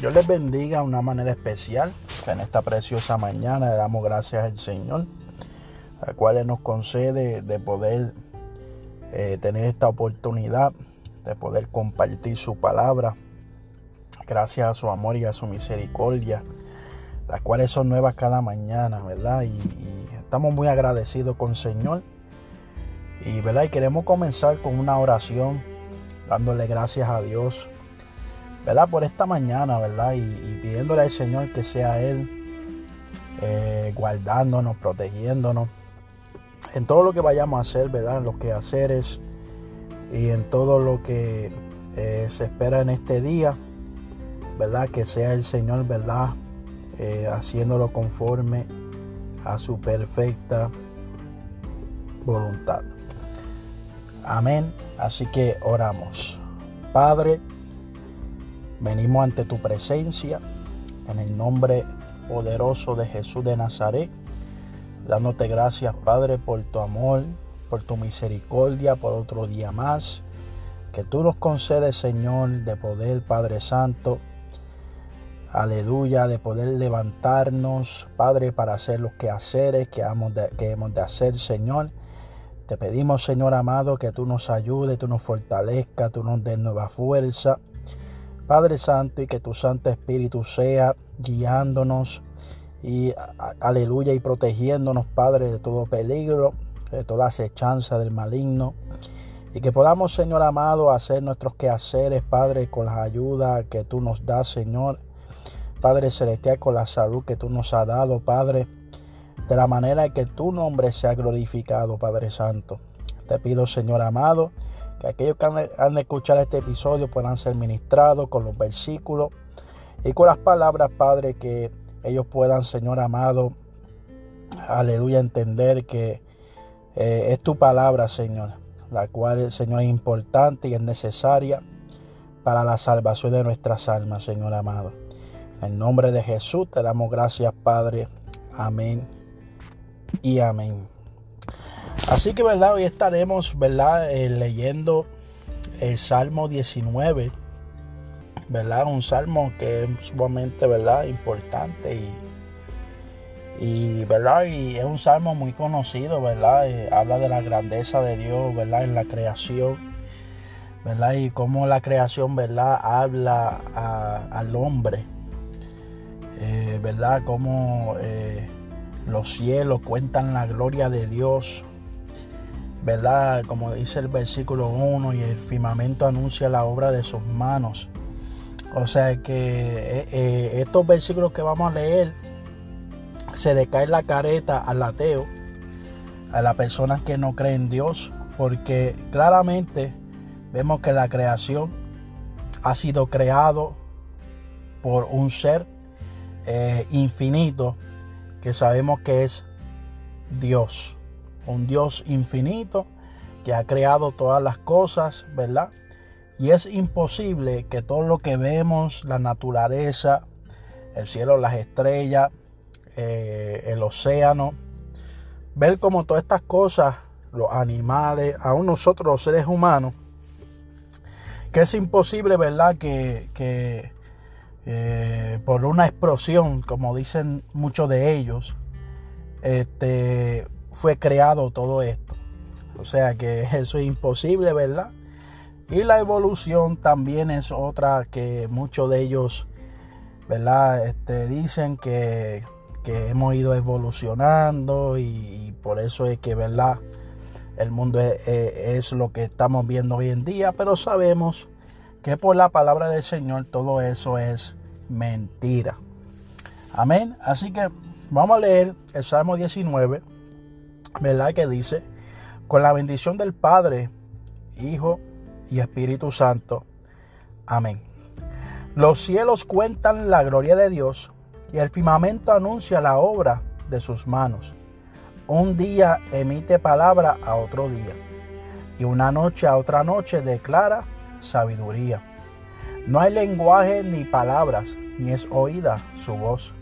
Dios les bendiga de una manera especial. en esta preciosa mañana le damos gracias al Señor, al cual nos concede de poder eh, tener esta oportunidad de poder compartir su palabra. Gracias a su amor y a su misericordia, las cuales son nuevas cada mañana, ¿verdad? Y, estamos muy agradecidos con el Señor. Y, ¿verdad? Y queremos comenzar con una oración, dándole gracias a Dios ¿verdad? Por esta mañana, ¿verdad? Y, pidiéndole al Señor que sea Él eh, guardándonos, protegiéndonos en todo lo que vayamos a hacer, ¿verdad? En los quehaceres y en todo lo que eh, se espera en este día, ¿verdad? Que sea el Señor, ¿verdad? Eh, haciéndolo conforme a su perfecta voluntad. Amén. Así que oramos. Padre, Venimos ante tu presencia en el nombre poderoso de Jesús de Nazaret, dándote gracias, Padre, por tu amor, por tu misericordia, por otro día más, que tú nos concedes, Señor, de poder, Padre Santo, aleluya, de poder levantarnos, Padre, para hacer los quehaceres que de, que hemos de hacer, Señor. Te pedimos, Señor amado, que tú nos ayudes, tú nos fortalezcas, tú nos des nueva fuerza. Padre Santo, y que tu Santo Espíritu sea guiándonos y aleluya y protegiéndonos, Padre, de todo peligro, de toda acechanza del maligno. Y que podamos, Señor amado, hacer nuestros quehaceres, Padre, con la ayuda que tú nos das, Señor. Padre Celestial, con la salud que tú nos has dado, Padre, de la manera que tu nombre sea glorificado, Padre Santo. Te pido, Señor amado, que aquellos que han, de escuchar este episodio puedan ser ministrados con los versículos y con las palabras, Padre, que ellos puedan, Señor amado, aleluya, entender que eh, es tu palabra, Señor, la cual, Señor, es importante y es necesaria para la salvación de nuestras almas, Señor amado. En nombre de Jesús te damos gracias, Padre. Amén y amén. Así que, ¿verdad? Hoy estaremos, ¿verdad? Eh, leyendo el Salmo 19, ¿verdad? Un salmo que es sumamente, ¿verdad? Importante y, y, ¿verdad? Y es un salmo muy conocido, ¿verdad? Eh, habla de la grandeza de Dios, ¿verdad? En la creación, ¿verdad? Y cómo la creación, ¿verdad? Habla al hombre, eh, ¿verdad? Cómo los cielos cuentan la gloria de Dios, ¿verdad? Como dice el versículo 1, y el firmamento anuncia la obra de sus manos. O sea que eh, eh, estos versículos que vamos a leer se le cae la careta al ateo, a las personas que no creen en Dios, porque claramente vemos que la creación ha sido creado por un ser eh, infinito que sabemos que es Dios un Dios infinito que ha creado todas las cosas, ¿verdad? Y es imposible que todo lo que vemos, la naturaleza, el cielo, las estrellas, eh, el océano, ver como todas estas cosas, los animales, aún nosotros los seres humanos, que es imposible, ¿verdad? Que, que eh, por una explosión, como dicen muchos de ellos, este, fue creado todo esto. O sea que eso es imposible, ¿verdad? Y la evolución también es otra que muchos de ellos, ¿verdad? Este, dicen que, hemos ido evolucionando y, por eso es que, ¿verdad? El mundo es, es, lo que estamos viendo hoy en día, pero sabemos que por la palabra del Señor todo eso es mentira. Amén. Así que vamos a leer el Salmo 19 ¿verdad? Que dice, con la bendición del Padre, Hijo y Espíritu Santo. Amén. Los cielos cuentan la gloria de Dios y el firmamento anuncia la obra de sus manos. Un día emite palabra a otro día y una noche a otra noche declara sabiduría. No hay lenguaje ni palabras, ni es oída su voz.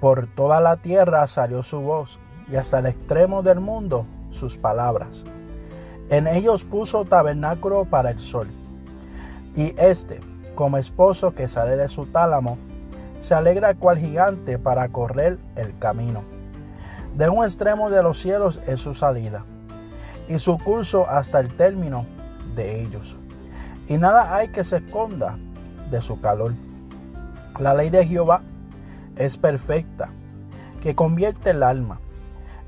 Por toda la tierra salió su voz y hasta el extremo del mundo sus palabras. En ellos puso tabernáculo para el sol, y éste como esposo que sale de su tálamo, se alegra cual gigante para correr el camino. De un extremo de los cielos es su salida, y su curso hasta el término de ellos. Y nada hay que se esconda de su calor. La ley de Jehová es perfecta, que convierte el alma.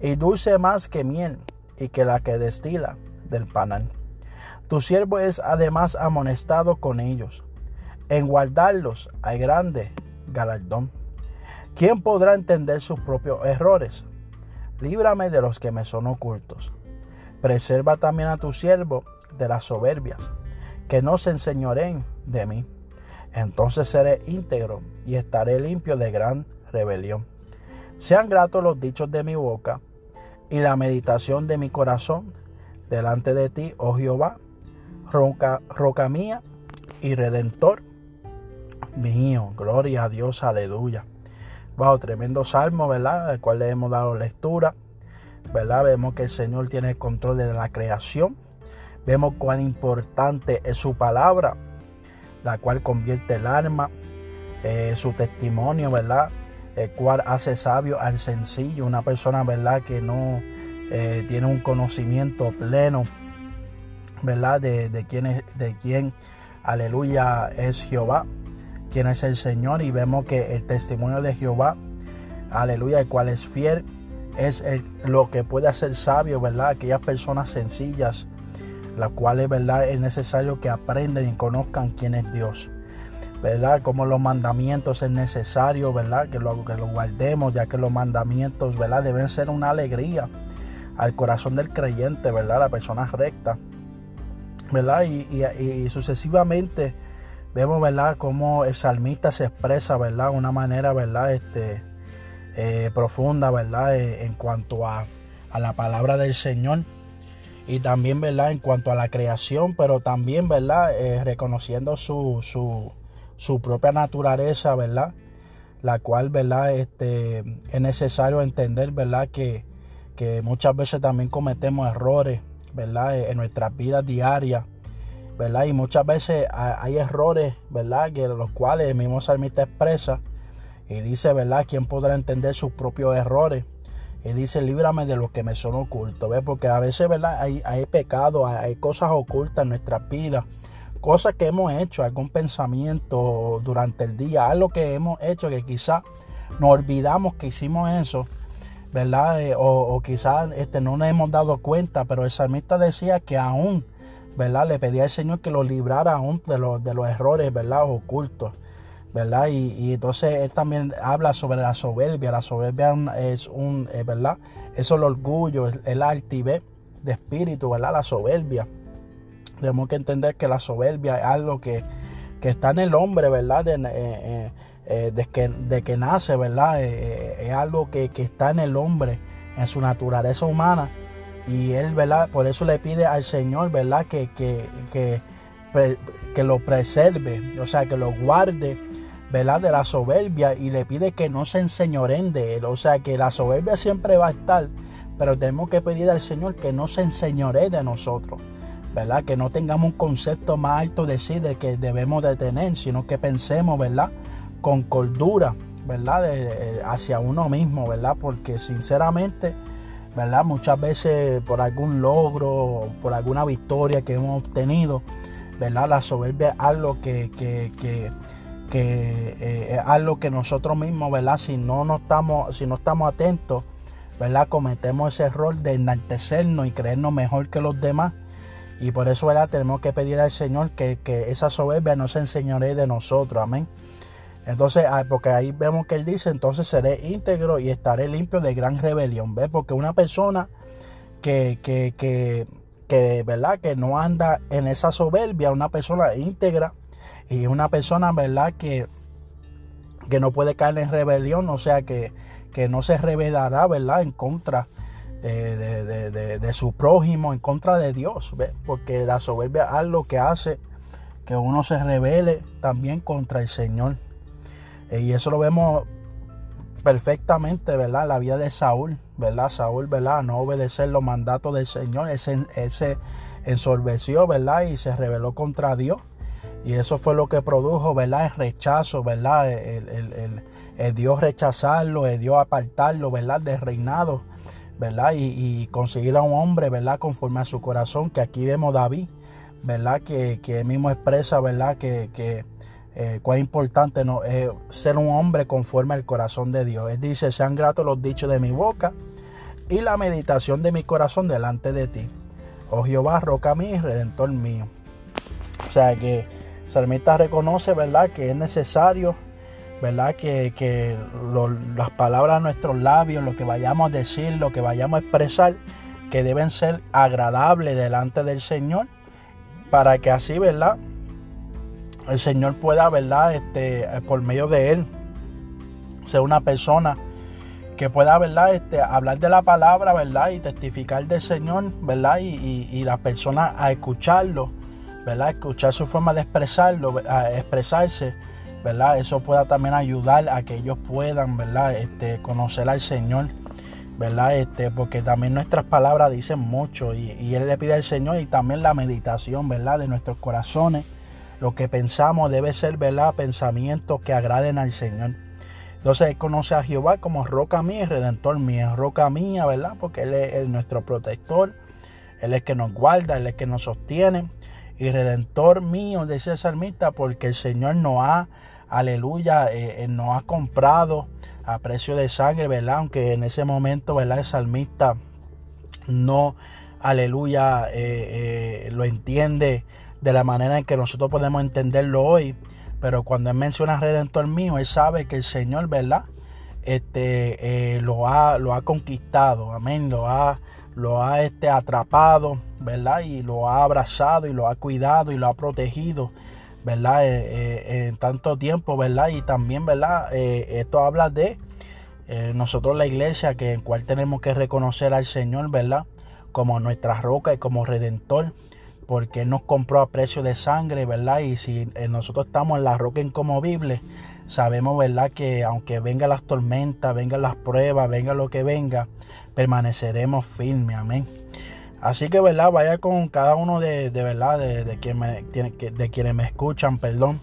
y dulce más que miel y que la que destila del panal. Tu siervo es además amonestado con ellos. En guardarlos hay grande galardón. ¿Quién podrá entender sus propios errores? Líbrame de los que me son ocultos. Preserva también a tu siervo de las soberbias, que no se enseñoren de mí. Entonces seré íntegro y estaré limpio de gran rebelión. Sean gratos los dichos de mi boca y la meditación de mi corazón delante de ti, oh Jehová, roca, mía y redentor mío. Gloria a Dios, aleluya. Wow, tremendo salmo, ¿verdad? Al cual le hemos dado lectura. ¿Verdad? Vemos que el Señor tiene el control de la creación. Vemos cuán importante es su palabra, la cual convierte el alma, eh, su testimonio, ¿verdad? El cual hace sabio al sencillo, una persona, ¿verdad? Que no eh, tiene un conocimiento pleno, ¿verdad? De, de, quién es, de quién, aleluya, es Jehová quién es el Señor y vemos que el testimonio de Jehová, aleluya, el cual es fiel, es lo que puede hacer sabio, ¿verdad? Aquellas personas sencillas, las cuales, ¿verdad? Es necesario que aprendan y conozcan quién es Dios. ¿Verdad? Como los mandamientos es necesario, ¿verdad? Que lo, que lo guardemos, ya que los mandamientos, ¿verdad? Deben ser una alegría al corazón del creyente, ¿verdad? La persona recta, ¿verdad? Y, y sucesivamente vemos, ¿verdad?, cómo el salmista se expresa, ¿verdad?, una manera, ¿verdad?, este, eh, profunda, ¿verdad?, eh, en cuanto a, la palabra del Señor y también, ¿verdad?, en cuanto a la creación, pero también, ¿verdad?, eh, reconociendo su, su, su, propia naturaleza, ¿verdad?, la cual, ¿verdad?, este, es necesario entender, ¿verdad?, que, que muchas veces también cometemos errores, ¿verdad?, en nuestras vidas diarias ¿verdad? Y muchas veces hay errores, ¿verdad? Que los cuales el mismo salmista expresa y dice, ¿verdad? ¿Quién podrá entender sus propios errores? Y dice, líbrame de los que me son ocultos, ¿ves? Porque a veces, ¿verdad? Hay, hay pecado, hay, cosas ocultas en nuestras vidas, cosas que hemos hecho, algún pensamiento durante el día, algo que hemos hecho que quizás nos olvidamos que hicimos eso, ¿verdad? Eh, o, quizás este, no nos hemos dado cuenta, pero el salmista decía que aún ¿verdad? Le pedía al Señor que lo librara aún de los, de los errores, ¿verdad? Ocultos, ¿verdad? Y, entonces él también habla sobre la soberbia. La soberbia es un, eh, ¿verdad? Eso es el orgullo, el altivez de espíritu, ¿verdad? La soberbia. Tenemos que entender que la soberbia es algo que, está en el hombre, ¿verdad? De, eh, eh, que, de que nace, ¿verdad? es algo que, que está en el hombre, en su naturaleza humana y él, ¿verdad? Por eso le pide al Señor, ¿verdad? Que, que, que, que lo preserve, o sea, que lo guarde, ¿verdad? De la soberbia y le pide que no se enseñoren de él, o sea, que la soberbia siempre va a estar, pero tenemos que pedir al Señor que no se enseñore de nosotros. ¿Verdad? Que no tengamos un concepto más alto de sí de que debemos de tener, sino que pensemos, ¿verdad? Con cordura, ¿verdad? hacia uno mismo, ¿verdad? Porque sinceramente ¿verdad? Muchas veces por algún logro, por alguna victoria que hemos obtenido, ¿verdad? La soberbia es algo que, que, que, eh, algo que nosotros mismos, ¿verdad? Si no, no estamos, si no estamos atentos, ¿verdad? Cometemos ese error de enaltecernos y creernos mejor que los demás. Y por eso, ¿verdad? Tenemos que pedir al Señor que, que esa soberbia no se enseñore de nosotros. Amén. Entonces, ah, porque ahí vemos que él dice, entonces seré íntegro y estaré limpio de gran rebelión. ¿Ves? Porque una persona que, que, que, ¿verdad? que no anda en esa soberbia, una persona íntegra Y una persona, ¿verdad? Que, que no puede caer en rebelión, o sea, que, que no se rebelará, ¿verdad? En contra de, de, su prójimo, en contra de Dios, ¿ves? Porque la soberbia es algo que hace que uno se revele también contra el Señor. Eh, y eso lo vemos perfectamente, ¿verdad? La vida de Saúl, ¿verdad? Saúl, ¿verdad? No obedecer los mandatos del Señor, ese, ese ensorbeció, ¿verdad? Y se rebeló contra Dios. Y eso fue lo que produjo, ¿verdad? El rechazo, ¿verdad? El, Dios rechazarlo, el Dios apartarlo, ¿verdad? Del reinado, ¿verdad? Y, conseguir a un hombre, ¿verdad? Conforme a su corazón, que aquí vemos David, ¿verdad? Que, que mismo expresa, ¿verdad? Que, eh, cuán importante no, ser un hombre conforme al corazón de Dios. Él dice, sean gratos los dichos de mi boca y la meditación de mi corazón delante de ti. Oh Jehová, roca mí redentor mío. O sea que el salmista reconoce, ¿verdad? Que es necesario, ¿verdad? Que, que las palabras de nuestros labios, lo que vayamos a decir, lo que vayamos a expresar, que deben ser agradables delante del Señor, para que así, ¿verdad? el Señor pueda, ¿verdad? Este, eh, por medio de Él, ser una persona que pueda, ¿verdad? Este, hablar de la palabra, ¿verdad? Y testificar del Señor, ¿verdad? Y, y, la persona a escucharlo, ¿verdad? Escuchar su forma de expresarlo, expresarse, ¿verdad? Eso pueda también ayudar a que ellos puedan, ¿verdad? Este, conocer al Señor, ¿verdad? Este, porque también nuestras palabras dicen mucho y, y Él le pide al Señor y también la meditación, ¿verdad? De nuestros corazones lo que pensamos debe ser, ¿verdad? Pensamientos que agraden al Señor. Entonces Él conoce a Jehová como roca mía y redentor mío. Roca mía, ¿verdad? Porque Él es, nuestro protector. Él es que nos guarda, Él es que nos sostiene. Y redentor mío, dice el salmista, porque el Señor nos ha, aleluya, eh, nos ha comprado a precio de sangre, ¿verdad? Aunque en ese momento, ¿verdad? El salmista no, aleluya, eh, eh, lo entiende de la manera en que nosotros podemos entenderlo hoy. Pero cuando él menciona Redentor mío, él sabe que el Señor, ¿verdad? Este, eh, lo, ha, lo ha conquistado, amén, lo ha, lo ha este, atrapado, ¿verdad? Y lo ha abrazado y lo ha cuidado y lo ha protegido, ¿verdad? Eh, eh, en tanto tiempo, ¿verdad? Y también, ¿verdad? esto habla de nosotros la iglesia, que en cual tenemos que reconocer al Señor, ¿verdad? Como nuestra roca y como redentor porque nos compró a precio de sangre, ¿verdad? Y si eh, nosotros estamos en la roca incomovible, sabemos, ¿verdad? Que aunque vengan las tormentas, vengan las pruebas, venga lo que venga, permaneceremos firmes, amén. Así que, ¿verdad? Vaya con cada uno de, de verdad, de, quien me, de quienes me escuchan, perdón,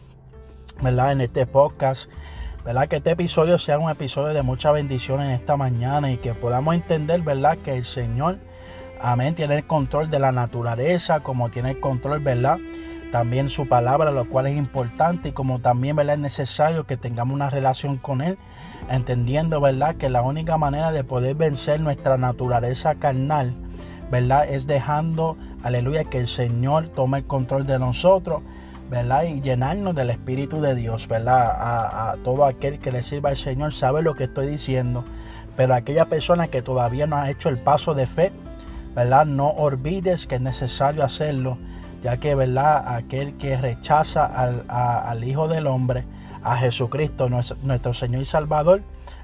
¿verdad? En este podcast, ¿verdad? Que este episodio sea un episodio de mucha bendición en esta mañana y que podamos entender, ¿verdad? Que el Señor Amén. Tiene el control de la naturaleza, como tiene el control, ¿verdad? También su palabra, lo cual es importante y como también, ¿verdad? Es necesario que tengamos una relación con Él, entendiendo, ¿verdad? Que la única manera de poder vencer nuestra naturaleza carnal, ¿verdad? Es dejando, aleluya, que el Señor tome el control de nosotros. ¿verdad? Y llenarnos del Espíritu de Dios, ¿verdad? A, todo aquel que le sirva al Señor sabe lo que estoy diciendo, pero aquella persona que todavía no ha hecho el paso de fe, ¿verdad? No olvides que es necesario hacerlo, ya que, ¿verdad? Aquel que rechaza al, Hijo del Hombre, a Jesucristo, nuestro, Señor y Salvador,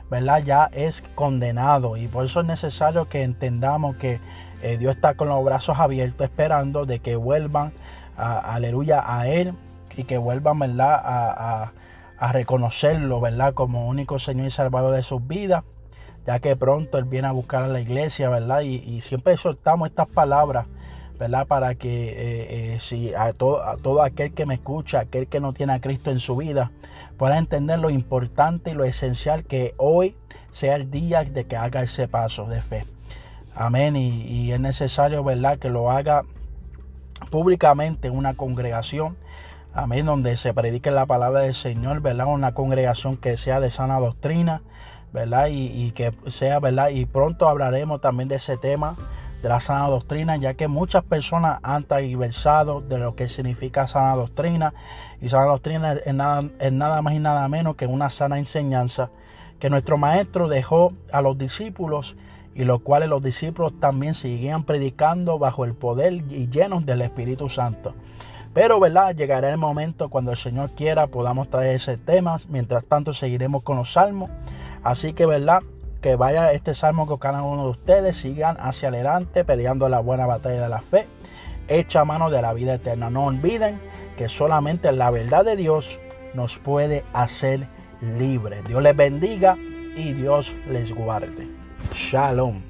¿verdad? Ya es condenado y por eso es necesario que entendamos que eh, Dios está con los brazos abiertos esperando de que vuelvan, aleluya, a Él y que vuelvan, ¿verdad? A, a reconocerlo, ¿verdad? Como único Señor y Salvador de sus vidas ya que pronto Él viene a buscar a la iglesia, ¿verdad? Y, siempre soltamos estas palabras, ¿verdad? Para que eh, eh, si a a todo aquel que me escucha, aquel que no tiene a Cristo en su vida, pueda entender lo importante y lo esencial que hoy sea el día de que haga ese paso de fe. Amén. Y, es necesario, ¿verdad? Que lo haga públicamente en una congregación. Amén, donde se predique la palabra del Señor, ¿verdad? Una congregación que sea de sana doctrina, ¿verdad? Y, que sea, ¿verdad? Y pronto hablaremos también de ese tema de la sana doctrina, ya que muchas personas han transversado de lo que significa sana doctrina. Y sana doctrina es nada, es nada más y nada menos que una sana enseñanza que nuestro maestro dejó a los discípulos y los cuales los discípulos también seguían predicando bajo el poder y llenos del Espíritu Santo. Pero, ¿verdad? Llegará el momento cuando el Señor quiera podamos traer ese tema. Mientras tanto, seguiremos con los salmos. Así que, ¿verdad? Que vaya este salmo con cada uno de ustedes. Sigan hacia adelante peleando la buena batalla de la fe. Echa mano de la vida eterna. No olviden que solamente la verdad de Dios nos puede hacer libres. Dios les bendiga y Dios les guarde. Shalom.